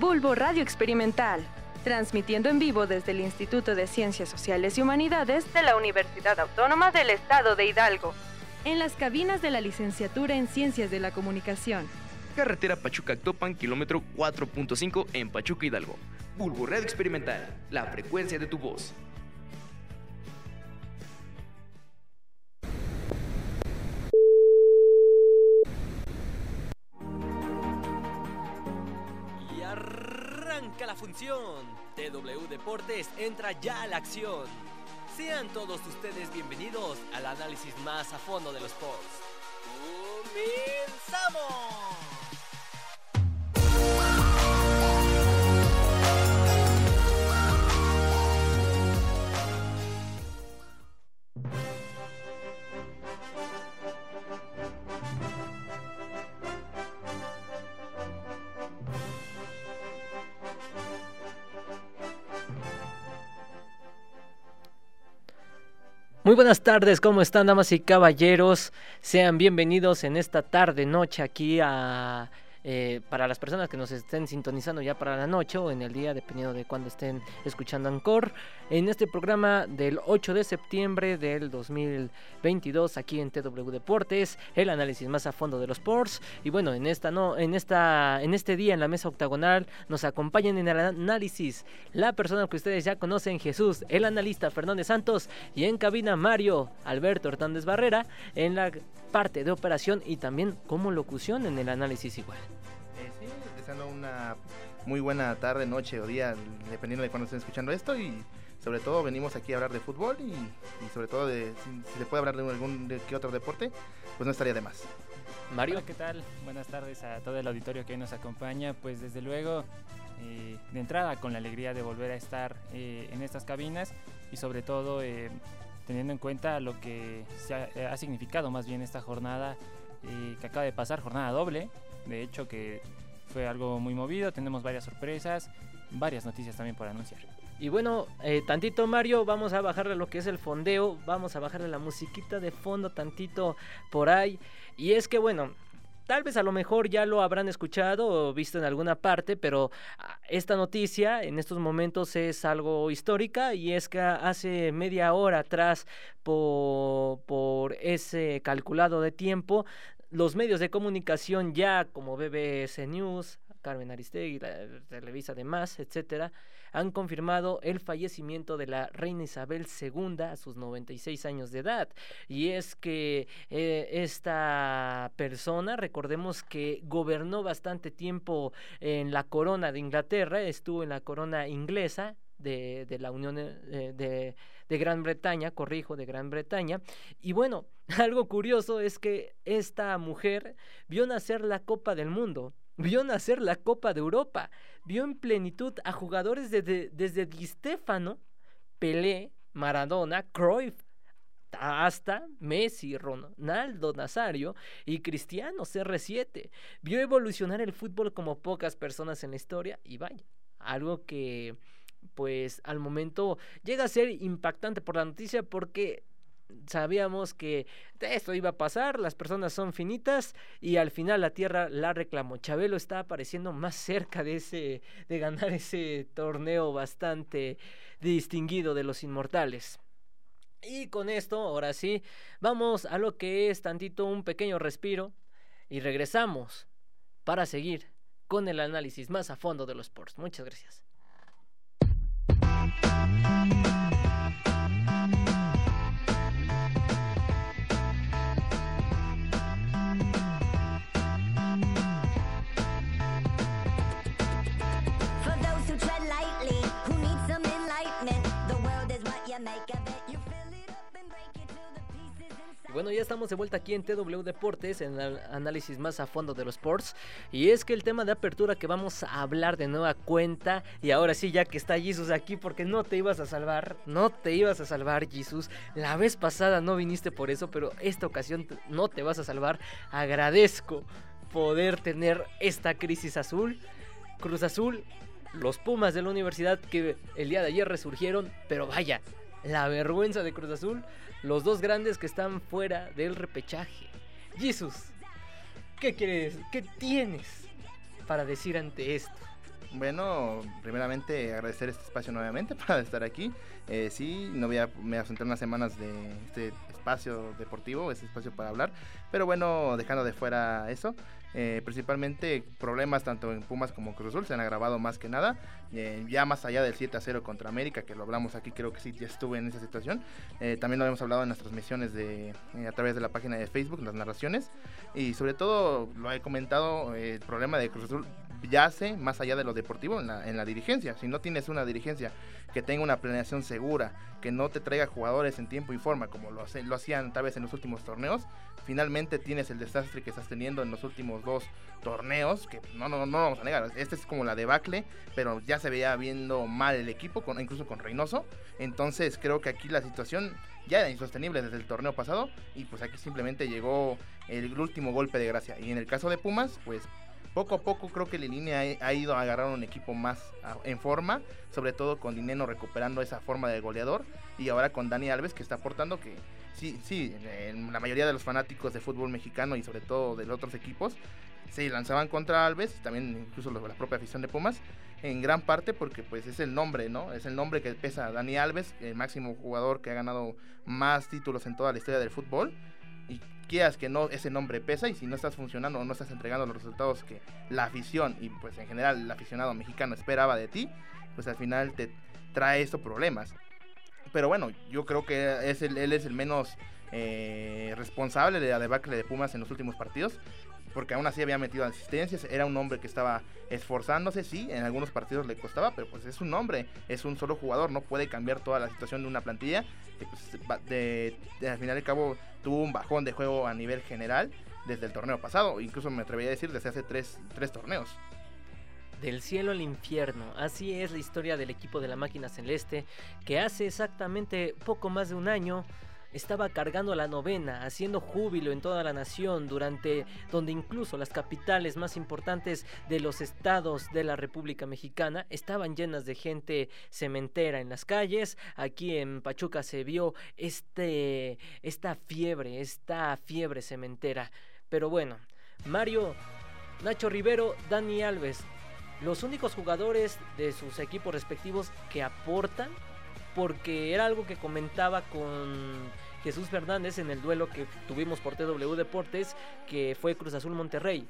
Bulbo Radio Experimental, transmitiendo en vivo desde el Instituto de Ciencias Sociales y Humanidades de la Universidad Autónoma del Estado de Hidalgo, en las cabinas de la licenciatura en Ciencias de la Comunicación. Carretera Pachuca-Actopan, kilómetro 4.5 en Pachuca, Hidalgo. Bulbo Radio Experimental, la frecuencia de tu voz. Arranca la función. TW Deportes entra ya a la acción. Sean todos ustedes bienvenidos al análisis más a fondo de los sports. ¡Comenzamos! Muy buenas tardes, ¿cómo están damas y caballeros? Sean bienvenidos en esta tarde, noche aquí a eh, para las personas que nos estén sintonizando ya para la noche o en el día, dependiendo de cuándo estén escuchando Ancor, en este programa del 8 de septiembre del 2022 aquí en TW Deportes, el análisis más a fondo de los sports y bueno, en esta no, en esta en este día en la mesa octagonal nos acompañan en el análisis la persona que ustedes ya conocen, Jesús, el analista Fernández Santos y en cabina Mario Alberto Hernández Barrera en la parte de operación y también como locución en el análisis igual. Eh, una muy buena tarde, noche o día, dependiendo de cuando estén escuchando esto y sobre todo venimos aquí a hablar de fútbol y, y sobre todo de si, si, se puede hablar de algún de qué otro deporte, pues no estaría de más. Mario. Hola, ¿qué tal? Buenas tardes a todo el auditorio que hoy nos acompaña. Pues desde luego, eh, de entrada con la alegría de volver a estar eh, en estas cabinas y sobre todo eh, teniendo en cuenta lo que se ha, ha significado más bien esta jornada eh, que acaba de pasar, jornada doble, de hecho que fue algo muy movido, tenemos varias sorpresas, varias noticias también por anunciar. Y bueno, eh, tantito Mario, vamos a bajarle lo que es el fondeo, vamos a bajarle la musiquita de fondo tantito por ahí. Y es que bueno, tal vez a lo mejor ya lo habrán escuchado o visto en alguna parte, pero ah, esta noticia en estos momentos es algo histórica y es que hace media hora atrás por, por ese calculado de tiempo, los medios de comunicación ya como BBC News, Carmen Aristegui, la Televisa además, etcétera, han confirmado el fallecimiento de la reina Isabel II a sus 96 años de edad. Y es que eh, esta persona, recordemos que gobernó bastante tiempo en la corona de Inglaterra, estuvo en la corona inglesa, de, de, la Unión eh, de, de, Gran Bretaña, corrijo, de Gran Bretaña. Y bueno, algo curioso es que esta mujer vio nacer la Copa del Mundo, vio nacer la Copa de Europa, vio en plenitud a jugadores de, de, desde Di Stefano, Pelé, Maradona, Cruyff, hasta Messi, Ronaldo Nazario y Cristiano CR7. Vio evolucionar el fútbol como pocas personas en la historia y vaya, algo que pues al momento llega a ser impactante por la noticia porque sabíamos que esto iba a pasar, las personas son finitas y al final la Tierra la reclamó. Chabelo está apareciendo más cerca de ese de ganar ese torneo bastante distinguido de los inmortales. Y con esto, ahora sí, vamos a lo que es tantito un pequeño respiro y regresamos para seguir con el análisis más a fondo de los sports. Muchas gracias. caminho. Y bueno, ya estamos de vuelta aquí en TW Deportes, en el análisis más a fondo de los sports. Y es que el tema de apertura que vamos a hablar de nueva cuenta, y ahora sí, ya que está Jesus aquí, porque no te ibas a salvar, no te ibas a salvar, Jesus. La vez pasada no viniste por eso, pero esta ocasión no te vas a salvar. Agradezco poder tener esta crisis azul. Cruz Azul, los Pumas de la universidad que el día de ayer resurgieron, pero vaya, la vergüenza de Cruz Azul, los dos grandes que están fuera del repechaje. Jesus, ¿qué quieres? ¿Qué tienes para decir ante esto? Bueno, primeramente agradecer este espacio nuevamente para estar aquí. Eh, sí, no voy a, me ausenté unas semanas de este espacio deportivo, este espacio para hablar, pero bueno, dejando de fuera eso, eh, principalmente problemas tanto en Pumas como Cruz Azul se han agravado más que nada. Eh, ya más allá del 7 a 0 contra América, que lo hablamos aquí, creo que sí, ya estuve en esa situación. Eh, también lo hemos hablado en las transmisiones de, a través de la página de Facebook, las narraciones. Y sobre todo, lo he comentado, el problema de Cruz Azul yace más allá de lo deportivo en la, en la dirigencia. Si no tienes una dirigencia que tenga una planeación segura, que no te traiga jugadores en tiempo y forma, como lo, lo hacían tal vez en los últimos torneos, finalmente tienes el desastre que estás teniendo en los últimos dos torneos, que no, no, no vamos a negar, este es como la debacle, pero ya se veía viendo mal el equipo, con, incluso con Reynoso, entonces creo que aquí la situación ya era insostenible desde el torneo pasado y pues aquí simplemente llegó el último golpe de gracia. Y en el caso de Pumas pues poco a poco creo que la línea ha ido a agarrar un equipo más en forma, sobre todo con Dineno recuperando esa forma de goleador y ahora con Dani Alves que está aportando que sí, sí, en la mayoría de los fanáticos de fútbol mexicano y sobre todo de los otros equipos se lanzaban contra Alves, también incluso la propia afición de Pumas, en gran parte porque pues es el nombre, ¿no? Es el nombre que pesa Dani Alves, el máximo jugador que ha ganado más títulos en toda la historia del fútbol. Y quieras que no, ese nombre pesa y si no estás funcionando o no estás entregando los resultados que la afición y pues en general el aficionado mexicano esperaba de ti, pues al final te trae estos problemas. Pero bueno, yo creo que es él es el menos eh, responsable de la debacle de Pumas en los últimos partidos porque aún así había metido asistencias, era un hombre que estaba esforzándose, sí, en algunos partidos le costaba, pero pues es un hombre, es un solo jugador, no puede cambiar toda la situación de una plantilla, pues, de, al final y cabo tuvo un bajón de juego a nivel general desde el torneo pasado, incluso me atrevería a decir desde hace tres, tres torneos. Del cielo al infierno, así es la historia del equipo de la máquina celeste, que hace exactamente poco más de un año estaba cargando la novena, haciendo júbilo en toda la nación, durante donde incluso las capitales más importantes de los estados de la República Mexicana estaban llenas de gente cementera en las calles. Aquí en Pachuca se vio este, esta fiebre, esta fiebre cementera. Pero bueno, Mario, Nacho Rivero, Dani Alves, los únicos jugadores de sus equipos respectivos que aportan porque era algo que comentaba con Jesús Fernández en el duelo que tuvimos por TW Deportes, que fue Cruz Azul Monterrey.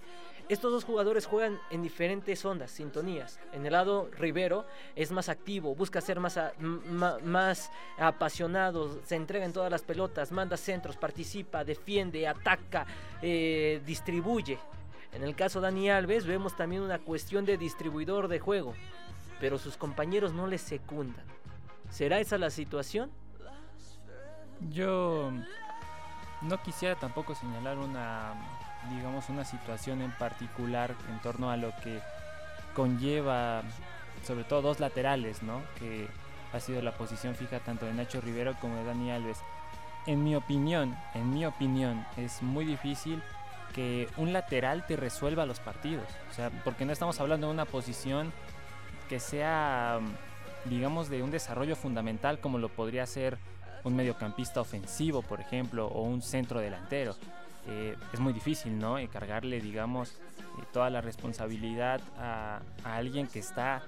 Estos dos jugadores juegan en diferentes ondas, sintonías. En el lado Rivero es más activo, busca ser más, más apasionado, se entrega en todas las pelotas, manda centros, participa, defiende, ataca, eh, distribuye. En el caso de Dani Alves vemos también una cuestión de distribuidor de juego, pero sus compañeros no le secundan. ¿Será esa la situación? Yo no quisiera tampoco señalar una, digamos, una situación en particular en torno a lo que conlleva, sobre todo dos laterales, ¿no? Que ha sido la posición fija tanto de Nacho Rivero como de Dani Alves. En mi opinión, en mi opinión, es muy difícil que un lateral te resuelva los partidos. O sea, porque no estamos hablando de una posición que sea digamos, de un desarrollo fundamental como lo podría ser un mediocampista ofensivo, por ejemplo, o un centro delantero. Eh, es muy difícil, ¿no? cargarle, digamos, eh, toda la responsabilidad a, alguien que está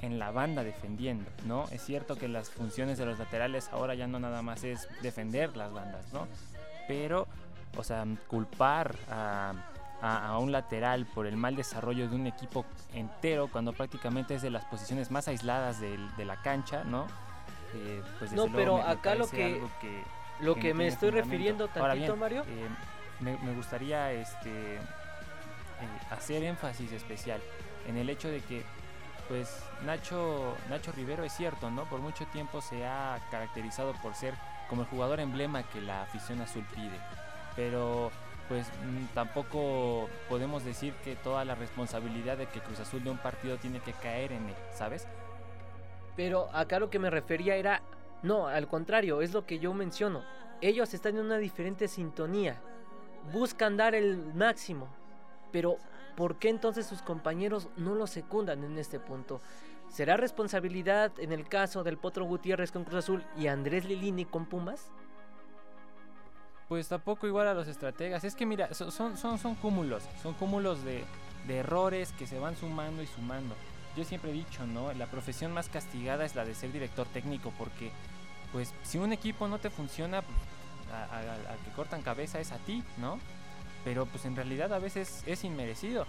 en la banda defendiendo, ¿no? Es cierto que las funciones de los laterales ahora ya no nada más es defender las bandas, ¿no? Pero, o sea, culpar a a, un lateral por el mal desarrollo de un equipo entero cuando prácticamente es de las posiciones más aisladas de, la cancha, ¿no? Eh, pues no, pero acá lo que, lo que, me estoy refiriendo tantito, Mario. Eh, me, gustaría este, eh, hacer énfasis especial en el hecho de que pues Nacho, Nacho Rivero es cierto, ¿no? Por mucho tiempo se ha caracterizado por ser como el jugador emblema que la afición azul pide. Pero pues mm, tampoco podemos decir que toda la responsabilidad de que Cruz Azul de un partido tiene que caer en él, ¿sabes? Pero acá lo que me refería era, no, al contrario, es lo que yo menciono. Ellos están en una diferente sintonía, buscan dar el máximo, pero ¿por qué entonces sus compañeros no lo secundan en este punto? ¿Será responsabilidad en el caso del Potro Gutiérrez con Cruz Azul y Andrés Lilini con Pumas? Pues tampoco igual a los estrategas. Es que mira, son, son, son cúmulos, son cúmulos de, errores que se van sumando y sumando. yo siempre he dicho, ¿no? La profesión más castigada es la de ser director técnico porque, pues, si un equipo no te funciona, pues, al que cortan cabeza es a ti, ¿no? Pero pues en realidad a veces es inmerecido.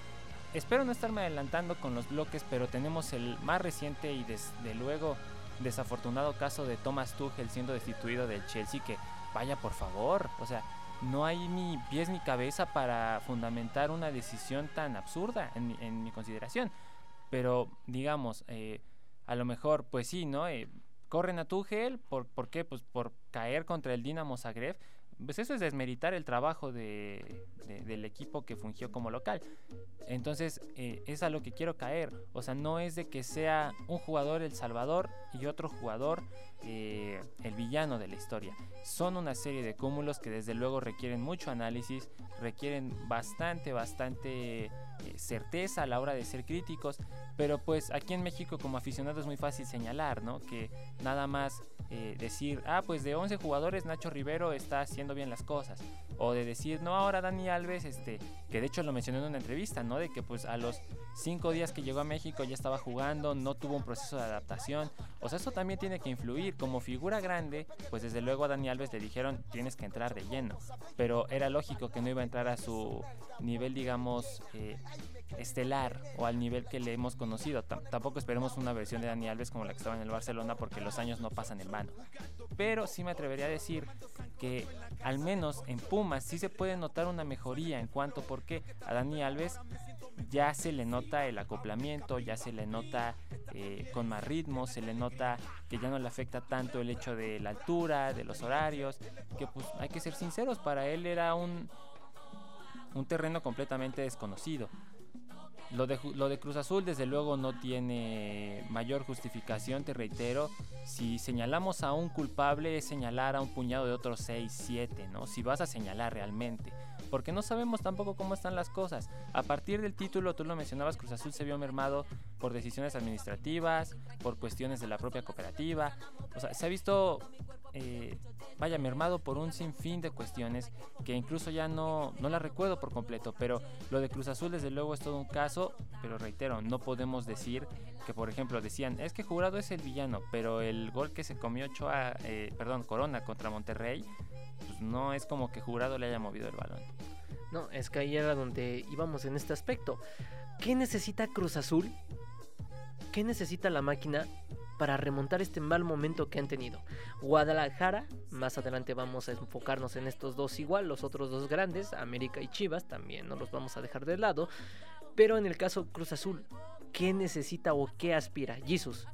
Espero no estarme adelantando con los bloques, pero tenemos el más reciente y desde luego desafortunado caso de Thomas Tuchel siendo destituido del Chelsea que vaya por favor, o sea, no hay ni pies ni cabeza para fundamentar una decisión tan absurda en, mi consideración. Pero digamos, eh, a lo mejor, pues sí, ¿no? Eh, corren a Tuchel, ¿por, ¿por qué? Pues por caer contra el Dinamo Zagreb pues eso es desmeritar el trabajo de, del equipo que fungió como local. Entonces, eh, es a lo que quiero caer. O sea, no es de que sea un jugador el salvador y otro jugador eh, el villano de la historia. Son una serie de cúmulos que desde luego requieren mucho análisis, requieren bastante, bastante eh, certeza a la hora de ser críticos. Pero pues aquí en México como aficionado es muy fácil señalar, ¿no? Que nada más eh, decir, ah, pues de 11 jugadores Nacho Rivero está haciendo bien las cosas. O de decir, no, ahora Dani Alves, este, que de hecho lo mencioné en una entrevista, ¿no? De que pues a los 5 días que llegó a México ya estaba jugando, no tuvo un proceso de adaptación. O sea, eso también tiene que influir. Como figura grande, pues desde luego a Dani Alves le dijeron, tienes que entrar de lleno. Pero era lógico que no iba a entrar a su nivel, digamos, eh, estelar o al nivel que le hemos conocido. tampoco esperemos una versión de Dani Alves como la que estaba en el Barcelona porque los años no pasan en vano. Pero sí me atrevería a decir que al menos en Pumas sí se puede notar una mejoría en cuanto porque a Dani Alves ya se le nota el acoplamiento, ya se le nota eh, con más ritmo, se le nota que ya no le afecta tanto el hecho de la altura, de los horarios, que pues hay que ser sinceros, para él era un, un terreno completamente desconocido. Lo de, lo de Cruz Azul desde luego no tiene mayor justificación, te reitero. Si señalamos a un culpable es señalar a un puñado de otros 6, 7, ¿no? Si vas a señalar realmente porque no sabemos tampoco cómo están las cosas. A partir del título, tú lo mencionabas, Cruz Azul se vio mermado por decisiones administrativas, por cuestiones de la propia cooperativa. O sea, se ha visto, eh, vaya, mermado por un sinfín de cuestiones que incluso ya no, no la recuerdo por completo, pero lo de Cruz Azul desde luego es todo un caso, pero reitero, no podemos decir que por ejemplo decían, es que Jurado es el villano, pero el gol que se comió Ochoa, eh, perdón, Corona contra Monterrey, pues no es como que Jurado le haya movido el balón. No, es que ahí era donde íbamos en este aspecto. ¿Qué necesita Cruz Azul? ¿Qué necesita la máquina para remontar este mal momento que han tenido? Guadalajara, más adelante vamos a enfocarnos en estos dos igual, los otros dos grandes, América y Chivas, también no los vamos a dejar de lado. Pero en el caso Cruz Azul, ¿qué necesita o qué aspira? Jesus.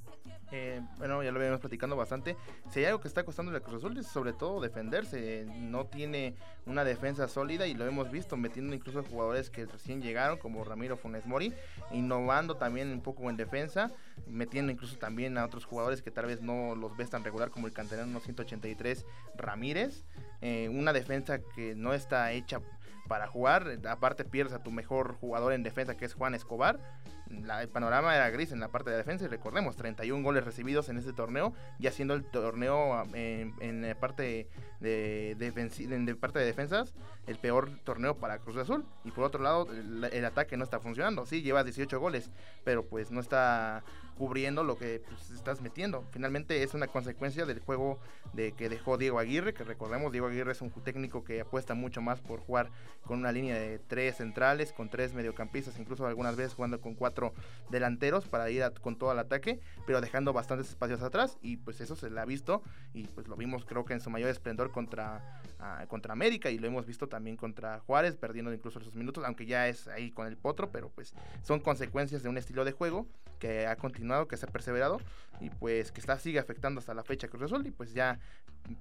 Eh, bueno, ya lo habíamos platicando bastante. Si hay algo que está costando la Cruz Azul es sobre todo defenderse. No tiene una defensa sólida y lo hemos visto metiendo incluso jugadores que recién llegaron como Ramiro Funes Mori, innovando también un poco en defensa, metiendo incluso también a otros jugadores que tal vez no los ves tan regular como el canterano 183 Ramírez. Eh, una defensa que no está hecha para jugar. Aparte pierdes a tu mejor jugador en defensa que es Juan Escobar. El panorama era gris en la parte de defensa y recordemos 31 goles recibidos en este torneo, ya siendo el torneo en, la parte de, de, parte de defensas el peor torneo para Cruz Azul y por otro lado el, ataque no está funcionando, sí llevas 18 goles, pero pues no está cubriendo lo que pues, estás metiendo. Finalmente es una consecuencia del juego de que dejó Diego Aguirre, que recordemos, Diego Aguirre es un técnico que apuesta mucho más por jugar con una línea de tres centrales, con tres mediocampistas, incluso algunas veces jugando con cuatro delanteros para ir con todo el ataque, pero dejando bastantes espacios atrás y pues eso se le ha visto y pues lo vimos creo que en su mayor esplendor contra, ah, contra América y lo hemos visto también contra Juárez, perdiendo incluso esos minutos, aunque ya es ahí con el potro, pero pues son consecuencias de un estilo de juego que ha continuado, que se ha perseverado y pues que está sigue afectando hasta la fecha Cruz Azul y pues ya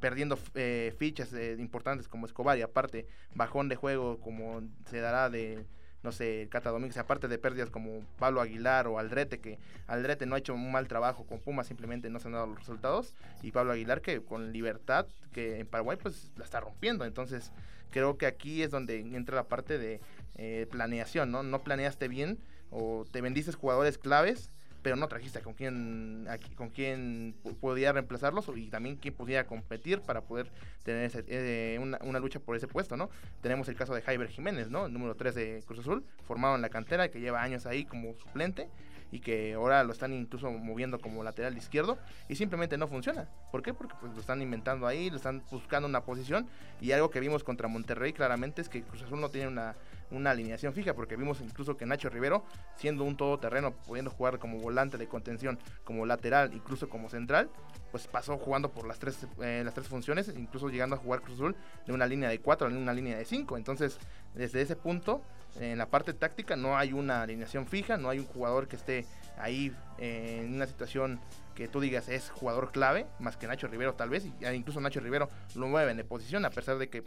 perdiendo eh, fichas eh, importantes como Escobar y aparte bajón de juego como se dará de no sé, Cata Domínguez, aparte de pérdidas como Pablo Aguilar o Aldrete, que Aldrete no ha hecho un mal trabajo con Puma, simplemente no se han dado los resultados, y Pablo Aguilar que con libertad, que en Paraguay pues la está rompiendo, entonces creo que aquí es donde entra la parte de eh, planeación, ¿no? No planeaste bien o te vendiste jugadores claves, pero no trajiste con quién, con quién podía reemplazarlos y también quién podía competir para poder tener eh, una, lucha por ese puesto, ¿no? Tenemos el caso de Jaiber Jiménez, ¿no? El número 3 de Cruz Azul, formado en la cantera, que lleva años ahí como suplente y que ahora lo están incluso moviendo como lateral izquierdo y simplemente no funciona. ¿Por qué? Porque pues lo están inventando ahí, lo están buscando una posición y algo que vimos contra Monterrey claramente es que Cruz Azul no tiene una, una alineación fija porque vimos incluso que Nacho Rivero siendo un todoterreno, pudiendo jugar como volante de contención, como lateral, incluso como central, pues pasó jugando por las tres, eh, las tres funciones, incluso llegando a jugar Cruz Azul de una línea de cuatro a una línea de cinco. Entonces, desde ese punto, en la parte táctica no hay una alineación fija, no hay un jugador que esté ahí eh, en una situación que tú digas es jugador clave, más que Nacho Rivero tal vez, y incluso Nacho Rivero lo mueve de posición, a pesar de que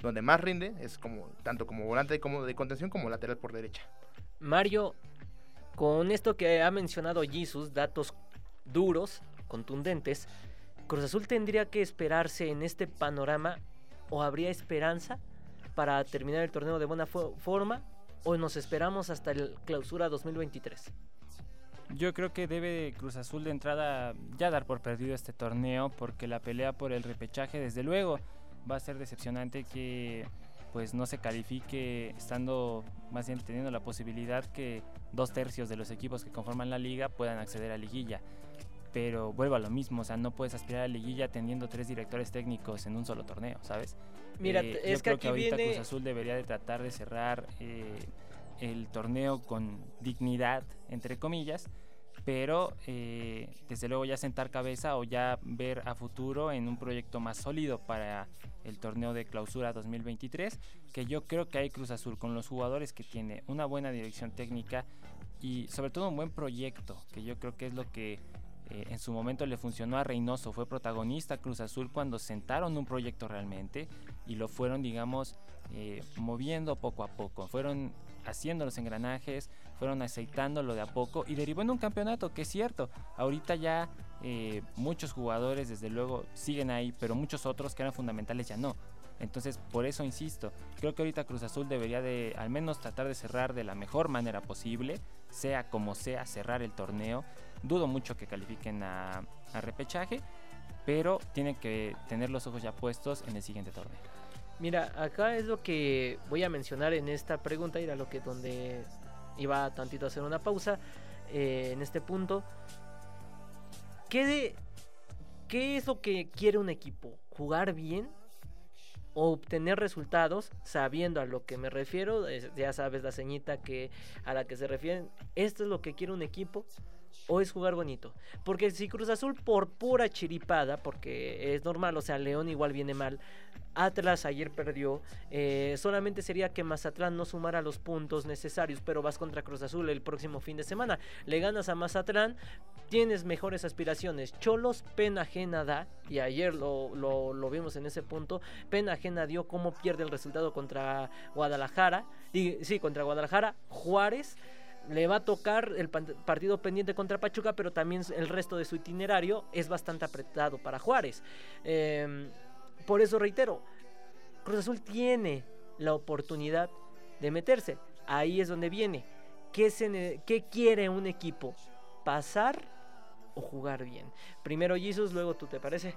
donde más rinde es como tanto como volante como de contención como lateral por derecha. Mario, con esto que ha mencionado Jesus, datos duros, contundentes, Cruz Azul tendría que esperarse en este panorama o habría esperanza para terminar el torneo de buena forma o nos esperamos hasta el clausura 2023? Yo creo que debe Cruz Azul de entrada ya dar por perdido este torneo porque la pelea por el repechaje desde luego va a ser decepcionante que pues no se califique estando más bien teniendo la posibilidad que dos tercios de los equipos que conforman la liga puedan acceder a liguilla pero vuelvo a lo mismo, o sea, no puedes aspirar a liguilla teniendo tres directores técnicos en un solo torneo, ¿sabes? Mira, eh, es que, aquí ahorita Cruz Azul debería de tratar de cerrar eh, el torneo con dignidad, entre comillas, pero eh, desde luego ya sentar cabeza o ya ver a futuro en un proyecto más sólido para el torneo de clausura 2023, que yo creo que hay Cruz Azul con los jugadores que tiene una buena dirección técnica y sobre todo un buen proyecto, que yo creo que es lo que eh, en su momento le funcionó a Reynoso, fue protagonista Cruz Azul cuando sentaron un proyecto realmente y lo fueron, digamos, eh, moviendo poco a poco, fueron haciendo los engranajes, fueron aceitándolo de a poco y derivó en un campeonato, que es cierto, ahorita ya eh, muchos jugadores desde luego siguen ahí, pero muchos otros que eran fundamentales ya no. Entonces, por eso insisto, creo que ahorita Cruz Azul debería de al menos tratar de cerrar de la mejor manera posible, sea como sea, cerrar el torneo Dudo mucho que califiquen a, repechaje, pero tienen que tener los ojos ya puestos en el siguiente torneo. Mira, acá es lo que voy a mencionar en esta pregunta, era lo que donde iba tantito a hacer una pausa eh, en este punto. ¿Qué, ¿Qué es lo que quiere un equipo? ¿Jugar bien? ¿O obtener resultados sabiendo a lo que me refiero? ya sabes la ceñita que, a la que se refieren. Esto es lo que quiere un equipo o es jugar bonito. Porque si Cruz Azul por pura chiripada, porque es normal, o sea, León igual viene mal. Atlas ayer perdió. Eh, solamente sería que Mazatlán no sumara los puntos necesarios, pero vas contra Cruz Azul el próximo fin de semana. Le ganas a Mazatlán, tienes mejores aspiraciones. Cholos, pena ajena da, y ayer lo, lo, vimos en ese punto. Pena ajena dio cómo pierde el resultado contra Guadalajara. Y, sí, contra Guadalajara. Juárez le va a tocar el partido pendiente contra Pachuca, pero también el resto de su itinerario es bastante apretado para Juárez. Em, por eso reitero, Cruz Azul tiene la oportunidad de meterse. Ahí es donde viene. ¿Qué, quiere un equipo? ¿Pasar o jugar bien? Primero Jesus, luego tú, ¿te parece?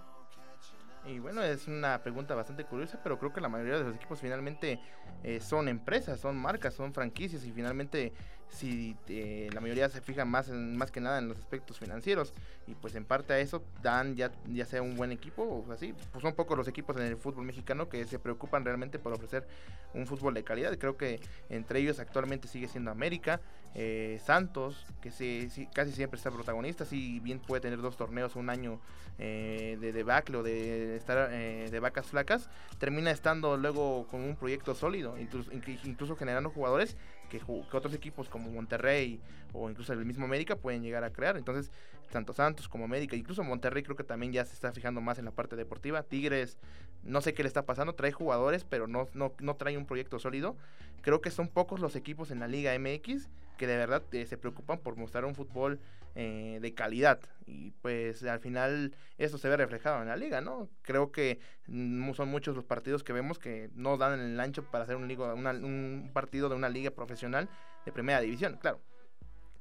Y bueno, es una pregunta bastante curiosa, pero creo que la mayoría de los equipos finalmente eh, son empresas, son marcas, son franquicias y finalmente si eh, la mayoría se fija más en, más que nada en los aspectos financieros. Y pues en parte a eso dan ya, ya sea un buen equipo o así, pues son pocos los equipos en el fútbol mexicano que se preocupan realmente por ofrecer un fútbol de calidad. Creo que entre ellos actualmente sigue siendo América, eh, Santos, que sí, casi siempre está protagonista, si bien puede tener dos torneos un año eh, de debacle o de estar de vacas flacas, termina estando luego con un proyecto sólido, incluso, incluso generando jugadores que, otros equipos como Monterrey o incluso el mismo América pueden llegar a crear. Entonces, tanto Santos como América, incluso Monterrey creo que también ya se está fijando más en la parte deportiva. Tigres, no sé qué le está pasando, trae jugadores, pero no, no, no trae un proyecto sólido. Creo que son pocos los equipos en la Liga MX que de verdad eh, se preocupan por mostrar un fútbol eh, de calidad y pues al final eso se ve reflejado en la liga, ¿no? Creo que mm, son muchos los partidos que vemos que no dan el ancho para hacer un, un partido de una liga profesional de primera división, claro,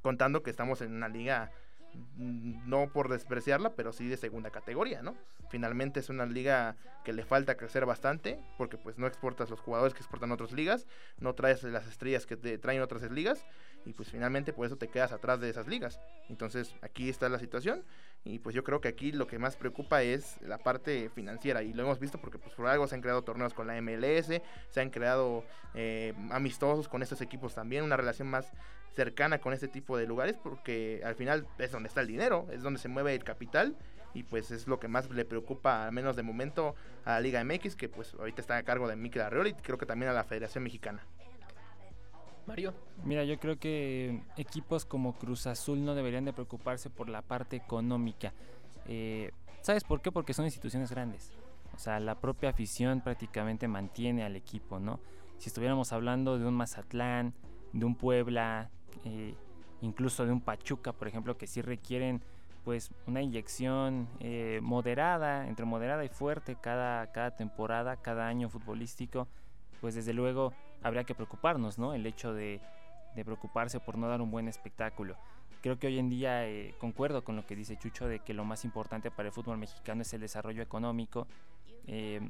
contando que estamos en una liga no por despreciarla, pero sí de segunda categoría, ¿no? Finalmente es una liga que le falta crecer bastante, porque pues no exportas los jugadores que exportan otras ligas, no traes las estrellas que traen otras ligas, y pues finalmente por eso te quedas atrás de esas ligas. Entonces aquí está la situación y pues yo creo que aquí lo que más preocupa es la parte financiera y lo hemos visto porque pues por algo se han creado torneos con la MLS, se han creado eh, amistosos con estos equipos también, una relación más cercana con este tipo de lugares porque al final es donde está el dinero, es donde se mueve el capital y pues es lo que más le preocupa, al menos de momento, a la Liga MX, que pues ahorita está a cargo de Mikel Arreola y creo que también a la Federación Mexicana. Mario. Mira, yo creo que equipos como Cruz Azul no deberían de preocuparse por la parte económica. Eh, ¿Sabes por qué? Porque son instituciones grandes. O sea, la propia afición prácticamente mantiene al equipo, ¿no? Si estuviéramos hablando de un Mazatlán, de un Puebla, eh, incluso de un Pachuca, por ejemplo, que sí requieren pues una inyección eh, moderada, entre moderada y fuerte cada, cada temporada, cada año futbolístico, pues desde luego habría que preocuparnos, ¿no? El hecho de, preocuparse por no dar un buen espectáculo. Creo que hoy en día eh, concuerdo con lo que dice Chucho de que lo más importante para el fútbol mexicano es el desarrollo económico, eh,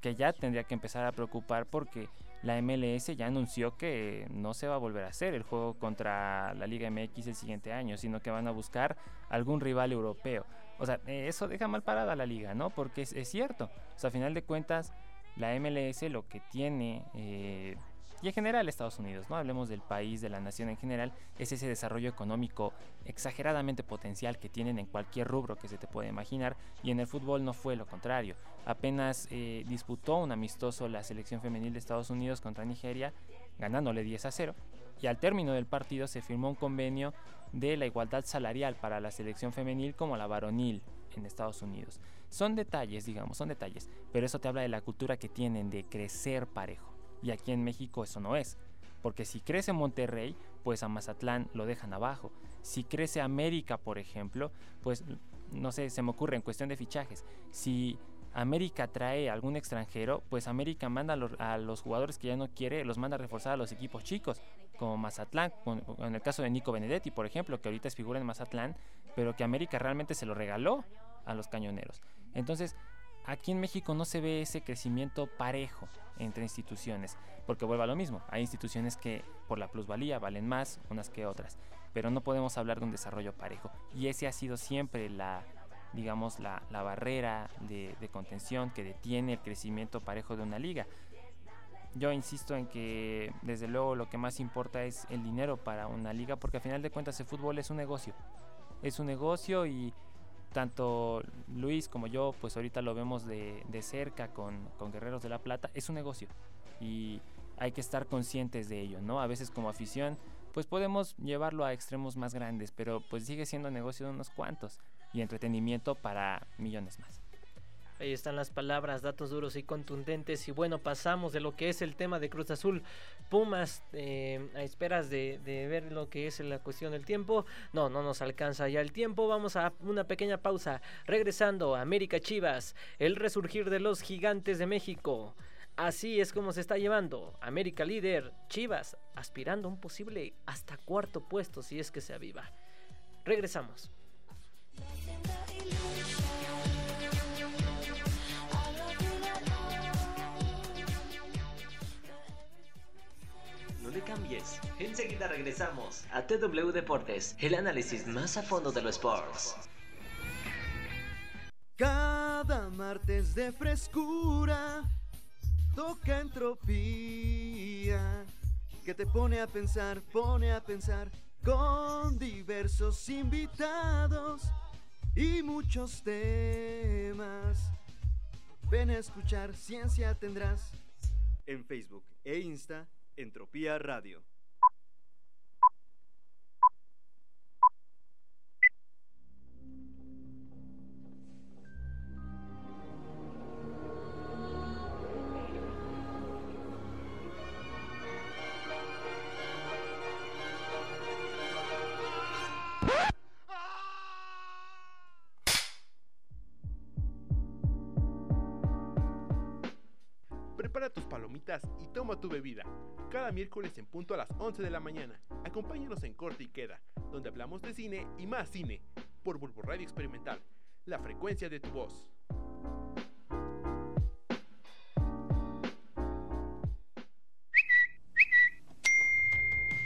que ya tendría que empezar a preocupar porque la MLS ya anunció que no se va a volver a hacer el juego contra la Liga MX el siguiente año, sino que van a buscar algún rival europeo. O sea, eso deja mal parada a la liga, ¿no? Porque es, es cierto. O sea, a final de cuentas, la MLS lo que tiene, eh, y en general Estados Unidos, ¿no? Hablemos del país, de la nación en general, es ese desarrollo económico exageradamente potencial que tienen en cualquier rubro que se te pueda imaginar, y en el fútbol no fue lo contrario. Apenas eh, disputó un amistoso la selección femenil de Estados Unidos contra Nigeria, ganándole 10 a 0, y al término del partido se firmó un convenio de la igualdad salarial para la selección femenil como la varonil en Estados Unidos. Son detalles, digamos, son detalles, pero eso te habla de la cultura que tienen de crecer parejo. Y aquí en México eso no es. Porque si crece Monterrey, pues a Mazatlán lo dejan abajo. Si crece América, por ejemplo, pues no sé, se me ocurre en cuestión de fichajes. Si América trae a algún extranjero, pues América manda a los, jugadores que ya no quiere, los manda a reforzar a los equipos chicos, como Mazatlán, en el caso de Nico Benedetti, por ejemplo, que ahorita es figura en Mazatlán, pero que América realmente se lo regaló a los cañoneros. Entonces, aquí en México no se ve ese crecimiento parejo entre instituciones, porque vuelve a lo mismo, hay instituciones que por la plusvalía valen más unas que otras, pero no podemos hablar de un desarrollo parejo. Y ese ha sido siempre la, digamos, la, barrera de, de, contención que detiene el crecimiento parejo de una liga. Yo insisto en que desde luego lo que más importa es el dinero para una liga, porque al final de cuentas el fútbol es un negocio. Es un negocio y tanto Luis como yo, pues ahorita lo vemos de, cerca con, Guerreros de la Plata, es un negocio y hay que estar conscientes de ello, ¿no? A veces como afición, pues podemos llevarlo a extremos más grandes, pero pues sigue siendo negocio de unos cuantos y entretenimiento para millones más. Ahí están las palabras, datos duros y contundentes. Y bueno, pasamos de lo que es el tema de Cruz Azul Pumas eh, a esperas de, ver lo que es la cuestión del tiempo. No, no nos alcanza ya el tiempo. Vamos a una pequeña pausa. Regresando a América Chivas, el resurgir de los gigantes de México. Así es como se está llevando. América líder, Chivas aspirando a un posible hasta cuarto puesto si es que se aviva. Regresamos. Cambies. Enseguida regresamos a TW Deportes, el análisis más a fondo de los sports. Cada martes de frescura toca entropía que te pone a pensar, pone a pensar con diversos invitados y muchos temas. Ven a escuchar Ciencia Tendrás en Facebook e Insta Entropía Radio. Palomitas y toma tu bebida. Cada miércoles en punto a las 11 de la mañana. Acompáñanos en Corte y Queda, donde hablamos de cine y más cine. Por Bulbo Radio Experimental, la frecuencia de tu voz.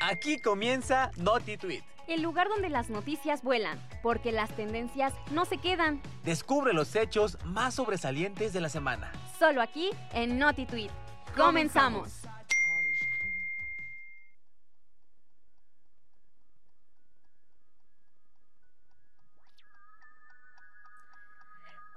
Aquí comienza Naughty Tweet. El lugar donde las noticias vuelan, porque las tendencias no se quedan. Descubre los hechos más sobresalientes de la semana. Solo aquí en Naughty Tweet. Comenzamos.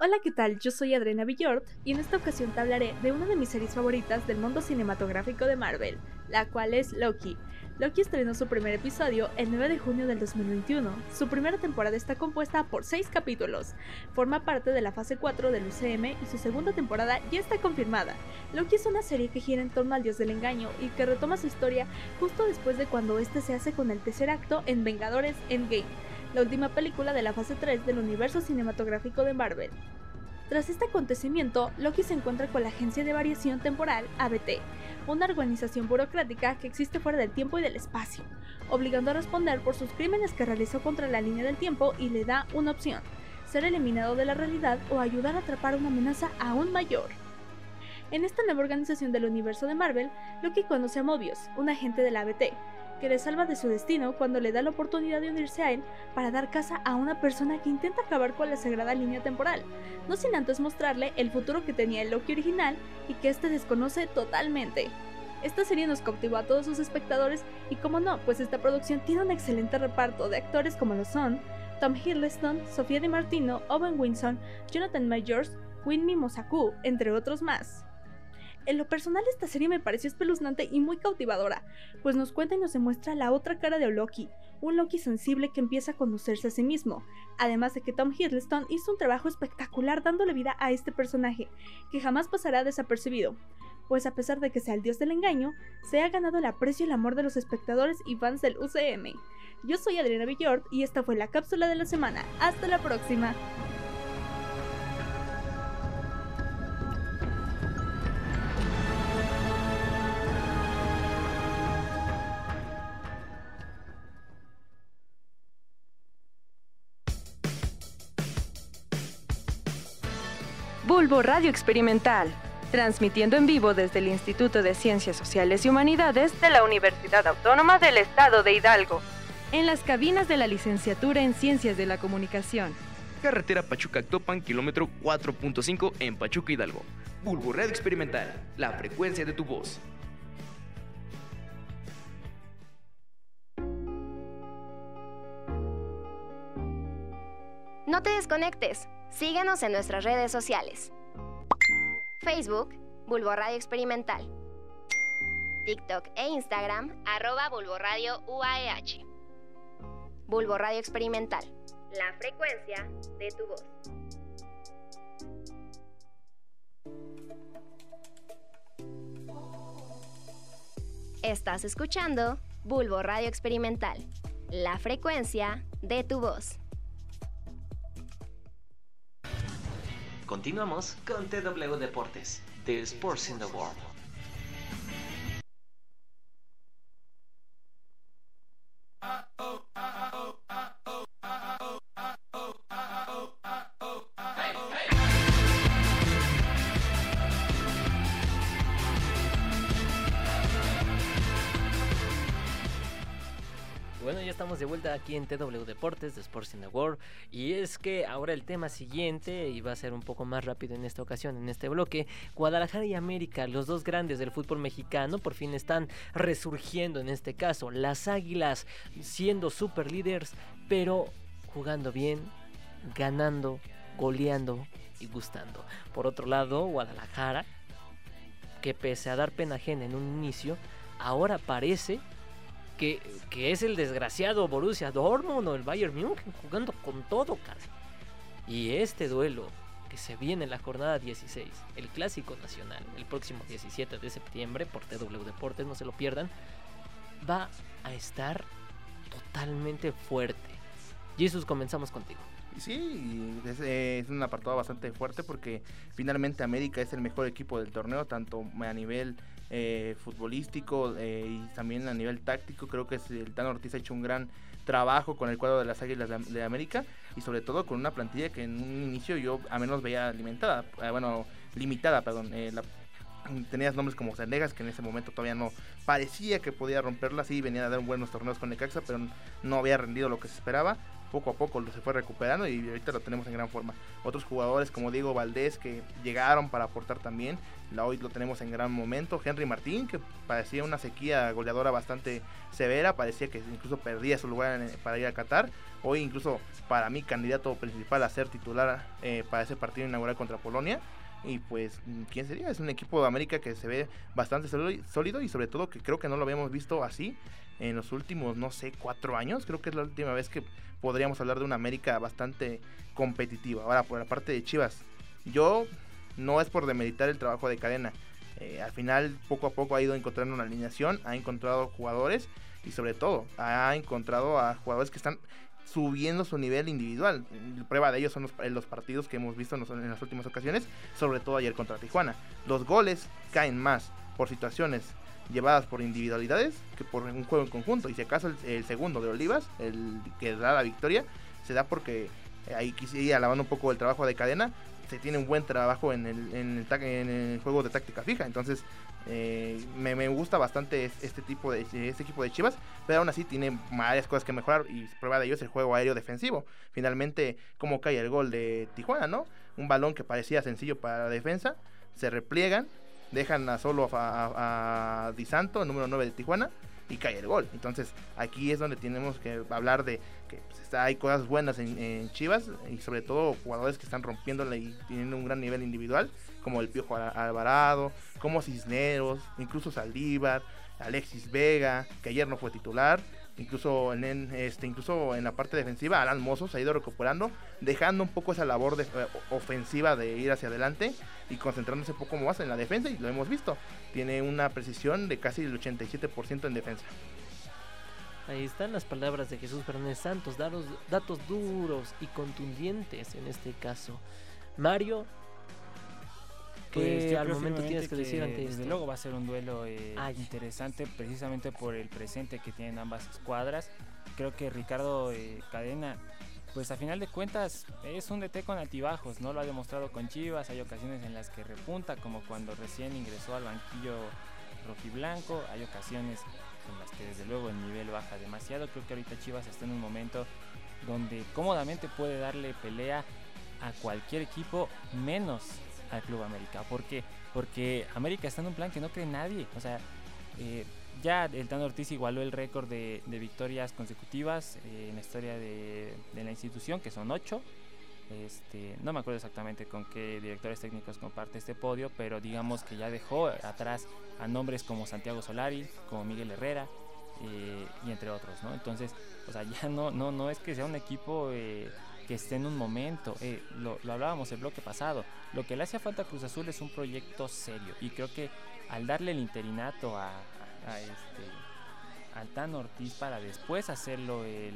Hola, ¿qué tal? Yo soy Adriana Villort y en esta ocasión te hablaré de una de mis series favoritas del mundo cinematográfico de Marvel, la cual es Loki. Loki estrenó su primer episodio el 9 de junio del 2021. Su primera temporada está compuesta por 6 capítulos. Forma parte de la fase 4 del UCM y su segunda temporada ya está confirmada. Loki es una serie que gira en torno al dios del engaño y que retoma su historia justo después de cuando este se hace con el tercer acto en Vengadores Endgame la última película de la fase 3 del universo cinematográfico de Marvel. Tras este acontecimiento, Loki se encuentra con la Agencia de Variación Temporal, ABT, una organización burocrática que existe fuera del tiempo y del espacio, obligando a responder por sus crímenes que realizó contra la línea del tiempo y le da una opción, ser eliminado de la realidad o ayudar a atrapar una amenaza aún mayor. En esta nueva organización del universo de Marvel, Loki conoce a Mobius, un agente de la ABT, que le salva de su destino cuando le da la oportunidad de unirse a él para dar casa a una persona que intenta acabar con la sagrada línea temporal, no sin antes mostrarle el futuro que tenía el Loki original y que este desconoce totalmente. Esta serie nos cautivó a todos sus espectadores y como no, pues esta producción tiene un excelente reparto de actores como lo son Tom Hiddleston, Sofía Di Martino, Owen Winson, Jonathan Majors, Winnie Mosaku, entre otros más. En lo personal esta serie me pareció espeluznante y muy cautivadora, pues nos cuenta y nos demuestra la otra cara de Loki, un Loki sensible que empieza a conocerse a sí mismo, además de que Tom Hiddleston hizo un trabajo espectacular dándole vida a este personaje, que jamás pasará desapercibido, pues a pesar de que sea el dios del engaño, se ha ganado el aprecio y el amor de los espectadores y fans del UCM. Yo soy Adriana Villort y esta fue la cápsula de la semana. Hasta la próxima. Bulbo Radio Experimental, transmitiendo en vivo desde el Instituto de Ciencias Sociales y Humanidades de la Universidad Autónoma del Estado de Hidalgo, en las cabinas de la licenciatura en Ciencias de la Comunicación. Carretera Pachuca-Actopan, kilómetro 4.5 en Pachuca Hidalgo. Bulbo Radio Experimental, la frecuencia de tu voz. No te desconectes. Síguenos en nuestras redes sociales. Facebook, Bulbo Radio Experimental. TikTok e Instagram, arroba Bulbo UAEH. Bulbo Radio Experimental. La frecuencia de tu voz. Estás escuchando Bulbo Radio Experimental. La frecuencia de tu voz. Continuamos con TW Deportes, The Sports in the World. Aquí en TW Deportes de Sports in the World. Y es que ahora el tema siguiente, y va a ser un poco más rápido en esta ocasión, en este bloque, Guadalajara y América, los dos grandes del fútbol mexicano, por fin están resurgiendo en este caso. Las Águilas siendo super líderes, pero jugando bien, ganando, goleando y gustando. Por otro lado, Guadalajara, que pese a dar pena ajena en un inicio, ahora parece que, es el desgraciado Borussia Dortmund o el Bayern München jugando con todo, cara. Y este duelo que se viene en la jornada 16, el Clásico Nacional, el próximo 17 de septiembre por TW Deportes, no se lo pierdan, va a estar totalmente fuerte. Jesús, comenzamos contigo. Sí, es, un apartado bastante fuerte porque finalmente América es el mejor equipo del torneo, tanto a nivel eh, futbolístico eh, y también a nivel táctico. Creo que el Tano Ortiz ha hecho un gran trabajo con el cuadro de las Águilas de, América y sobre todo con una plantilla que en un inicio yo a menos veía alimentada, eh, bueno, limitada, perdón. La, tenías nombres como Zendejas, que en ese momento todavía no parecía que podía romperla, sí venía a dar buenos torneos con Necaxa, pero no había rendido lo que se esperaba. Poco a poco se fue recuperando y ahorita lo tenemos en gran forma. Otros jugadores como Diego Valdés que llegaron para aportar también, hoy lo tenemos en gran momento. Henry Martín que parecía una sequía goleadora bastante severa, parecía que incluso perdía su lugar para ir a Qatar. Hoy incluso para mí candidato principal a ser titular eh, para ese partido inaugural contra Polonia. Y pues, ¿quién sería? Es un equipo de América que se ve bastante sólido y sobre todo que creo que no lo habíamos visto así en los últimos, no sé, cuatro años. Creo que es la última vez que podríamos hablar de una América bastante competitiva. Ahora, por la parte de Chivas, yo no es por demeritar el trabajo de cadena. Eh, al final, poco a poco ha ido encontrando una alineación, ha encontrado jugadores y sobre todo ha encontrado a jugadores que están subiendo su nivel individual. Prueba de ello son los, partidos que hemos visto en, las últimas ocasiones, sobre todo ayer contra Tijuana. Los goles caen más por situaciones llevadas por individualidades que por un juego en conjunto. Y si acaso el, segundo de Olivas, el que da la victoria, se da porque eh, ahí quisiera alabando un poco el trabajo de cadena, se tiene un buen trabajo en el, en el, juego de táctica fija. Entonces, eh, me, gusta bastante este tipo de este equipo de Chivas, pero aún así tiene varias cosas que mejorar y prueba de ello es el juego aéreo defensivo. Finalmente, cómo cae el gol de Tijuana, ¿no? Un balón que parecía sencillo para la defensa, se repliegan, dejan a solo a, Di Santo, el número 9 de Tijuana, y cae el gol. Entonces, aquí es donde tenemos que hablar de que pues, hay cosas buenas en, Chivas y sobre todo jugadores que están rompiéndole y tienen un gran nivel individual, como el Piojo Alvarado, como Cisneros, incluso Saldívar, Alexis Vega, que ayer no fue titular. Incluso en, este, incluso en la parte defensiva, Alan Mozo ha ido recuperando, dejando un poco esa labor de, eh, ofensiva de ir hacia adelante y concentrándose un poco más en la defensa, y lo hemos visto. Tiene una precisión de casi el 87% en defensa. Ahí están las palabras de Jesús Fernández Santos, datos, datos duros y contundentes en este caso. Mario, pues al momento tienes que, decir ante Desde luego va a ser un duelo eh, interesante precisamente por el presente que tienen ambas escuadras. Creo que Ricardo eh, Cadena, pues a final de cuentas es un DT con altibajos, ¿no? Lo ha demostrado con Chivas, hay ocasiones en las que repunta, como cuando recién ingresó al banquillo rojiblanco, hay ocasiones en las que desde luego el nivel baja demasiado. Creo que ahorita Chivas está en un momento donde cómodamente puede darle pelea a cualquier equipo menos Club América. ¿Por qué? Porque América está en un plan que no cree nadie. O sea, eh, ya el Tano Ortiz igualó el récord de, victorias consecutivas eh, en la historia de, la institución, que son ocho. Este, no me acuerdo exactamente con qué directores técnicos comparte este podio, pero digamos que ya dejó atrás a nombres como Santiago Solari, como Miguel Herrera eh, y entre otros, ¿no? Entonces, o sea, ya no, no, no es que sea un equipo que esté en un momento. Eh, lo, hablábamos el bloque pasado. Lo que le hacía falta a Cruz Azul es un proyecto serio. Y creo que al darle el interinato a, este al Tan Ortiz para después hacerlo el,